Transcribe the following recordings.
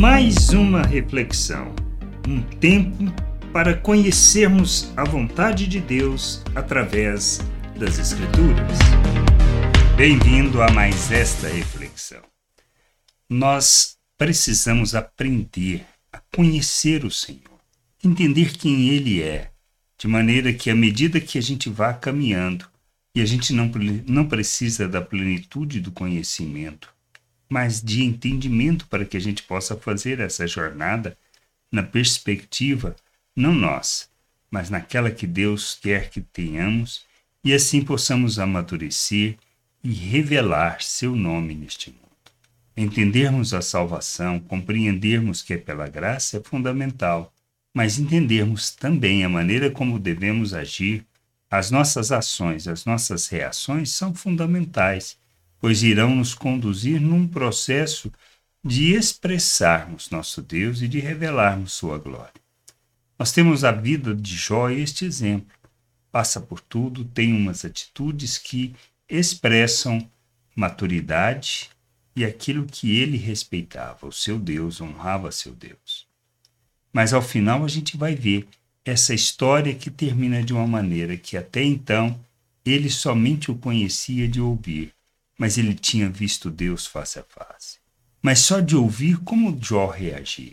mais uma reflexão, um tempo para conhecermos a vontade de Deus através das Escrituras. Bem-vindo a mais esta reflexão. Nós precisamos aprender a conhecer o Senhor, entender quem Ele é, de maneira que, à medida que a gente vá caminhando, e a gente não, não precisa da plenitude do conhecimento, mas de entendimento para que a gente possa fazer essa jornada na perspectiva, não nós, mas naquela que Deus quer que tenhamos, e assim possamos amadurecer e revelar seu nome neste mundo. Entendermos a salvação, compreendermos que é pela graça é fundamental, mas entendermos também a maneira como devemos agir, as nossas ações, as nossas reações são fundamentais pois irão nos conduzir num processo de expressarmos nosso Deus e de revelarmos sua glória. Nós temos a vida de Jó este exemplo. Passa por tudo, tem umas atitudes que expressam maturidade e aquilo que ele respeitava, o seu Deus, honrava seu Deus. Mas ao final a gente vai ver essa história que termina de uma maneira que até então ele somente o conhecia de ouvir, mas ele tinha visto Deus face a face. Mas só de ouvir como Jó reagia.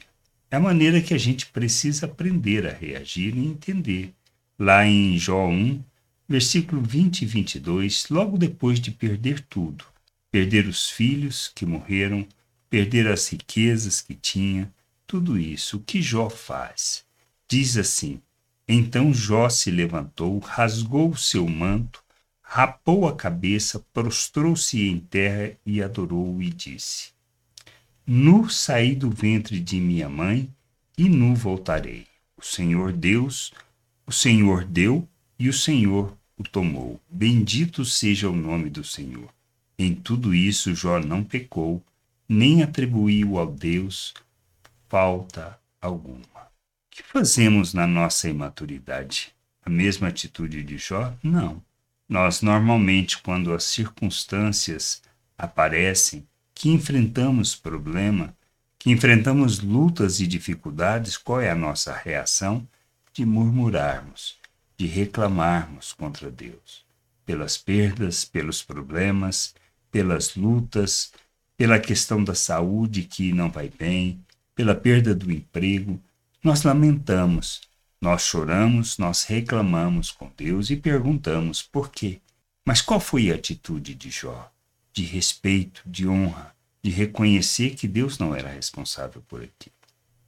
É a maneira que a gente precisa aprender a reagir e entender. Lá em Jó 1, versículo 20 e 22, logo depois de perder tudo, perder os filhos que morreram, perder as riquezas que tinha, tudo isso, o que Jó faz? Diz assim: Então Jó se levantou, rasgou o seu manto, rapou a cabeça, prostrou-se em terra e adorou e disse: Nu saí do ventre de minha mãe e nu voltarei. O Senhor Deus, o Senhor deu e o Senhor o tomou. Bendito seja o nome do Senhor. Em tudo isso Jó não pecou, nem atribuiu ao Deus falta alguma. O que fazemos na nossa imaturidade? A mesma atitude de Jó? Não. Nós, normalmente, quando as circunstâncias aparecem, que enfrentamos problema, que enfrentamos lutas e dificuldades, qual é a nossa reação? De murmurarmos, de reclamarmos contra Deus, pelas perdas, pelos problemas, pelas lutas, pela questão da saúde que não vai bem, pela perda do emprego. Nós lamentamos, nós choramos, nós reclamamos com Deus e perguntamos por quê. Mas qual foi a atitude de Jó? De respeito, de honra, de reconhecer que Deus não era responsável por aquilo.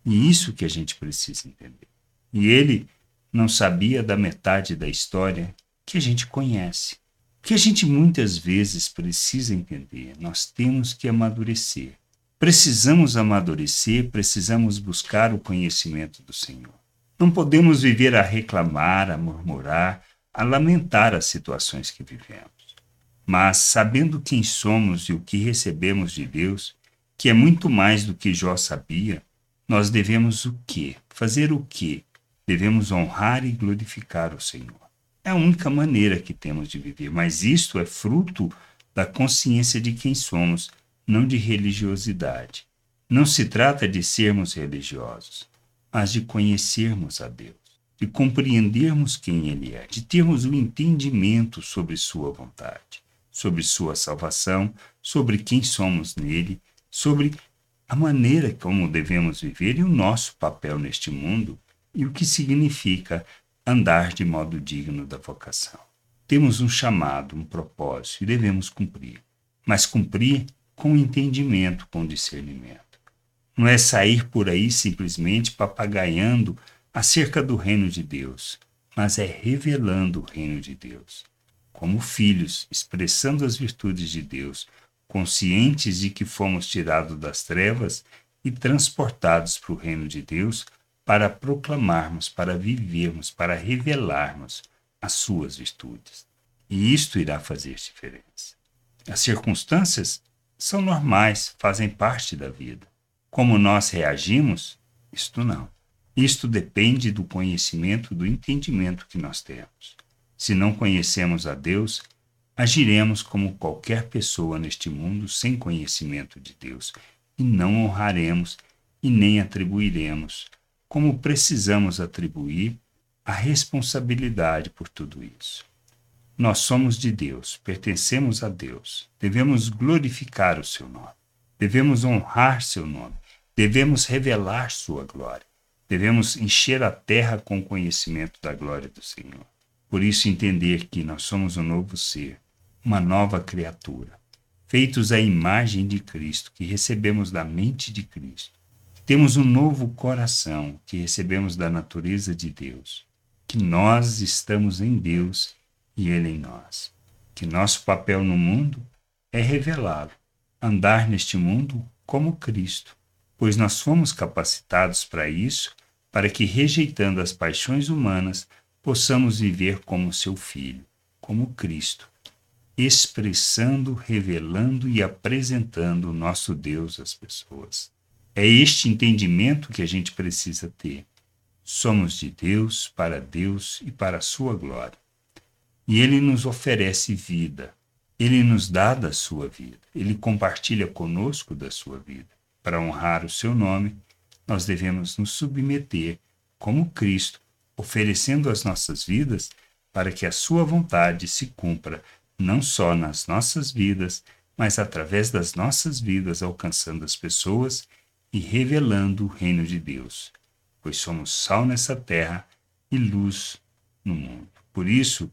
E isso que a gente precisa entender. E ele não sabia da metade da história que a gente conhece. Que a gente muitas vezes precisa entender. Nós temos que amadurecer. Precisamos amadurecer, precisamos buscar o conhecimento do Senhor. Não podemos viver a reclamar, a murmurar, a lamentar as situações que vivemos. Mas, sabendo quem somos e o que recebemos de Deus, que é muito mais do que Jó sabia, nós devemos o quê? Fazer o quê? Devemos honrar e glorificar o Senhor. É a única maneira que temos de viver, mas isto é fruto da consciência de quem somos, não de religiosidade. Não se trata de sermos religiosos, mas de conhecermos a Deus, de compreendermos quem Ele é, de termos o um entendimento sobre Sua vontade, sobre Sua salvação, sobre quem somos nele, sobre a maneira como devemos viver e o nosso papel neste mundo e o que significa andar de modo digno da vocação. Temos um chamado, um propósito e devemos cumprir, mas cumprir com entendimento, com discernimento. Não é sair por aí simplesmente papagaiando acerca do reino de Deus, mas é revelando o reino de Deus. Como filhos, expressando as virtudes de Deus, conscientes de que fomos tirados das trevas e transportados para o reino de Deus para proclamarmos, para vivermos, para revelarmos as suas virtudes. E isto irá fazer diferença. As circunstâncias são normais, fazem parte da vida. Como nós reagimos, isto não. Isto depende do conhecimento, do entendimento que nós temos. Se não conhecemos a Deus, agiremos como qualquer pessoa neste mundo sem conhecimento de Deus e não honraremos e nem atribuiremos, como precisamos atribuir, a responsabilidade por tudo isso. Nós somos de Deus, pertencemos a Deus, devemos glorificar o seu nome, devemos honrar seu nome, devemos revelar sua glória, devemos encher a terra com conhecimento da glória do Senhor. Por isso, entender que nós somos um novo ser, uma nova criatura, feitos à imagem de Cristo, que recebemos da mente de Cristo. Temos um novo coração que recebemos da natureza de Deus, que nós estamos em Deus e Ele em nós, que nosso papel no mundo é revelá-lo, andar neste mundo como Cristo, pois nós fomos capacitados para isso, para que, rejeitando as paixões humanas, possamos viver como seu Filho, como Cristo, expressando, revelando e apresentando o nosso Deus às pessoas. É este entendimento que a gente precisa ter. Somos de Deus, para Deus e para a sua glória. E Ele nos oferece vida. Ele nos dá da sua vida. Ele compartilha conosco da sua vida. Para honrar o seu nome, nós devemos nos submeter, como Cristo, oferecendo as nossas vidas para que a sua vontade se cumpra não só nas nossas vidas, mas através das nossas vidas, alcançando as pessoas e revelando o reino de Deus, pois somos sal nessa terra e luz no mundo. Por isso,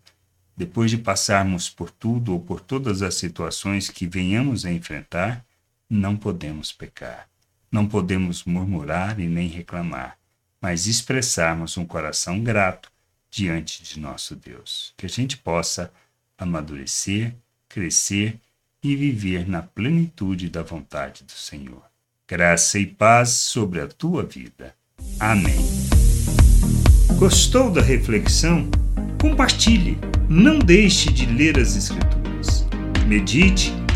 depois de passarmos por tudo ou por todas as situações que venhamos a enfrentar, não podemos pecar. Não podemos murmurar e nem reclamar, mas expressarmos um coração grato diante de nosso Deus. Que a gente possa amadurecer, crescer e viver na plenitude da vontade do Senhor. Graça e paz sobre a tua vida. Amém. Gostou da reflexão? Compartilhe. Não deixe de ler as Escrituras. Medite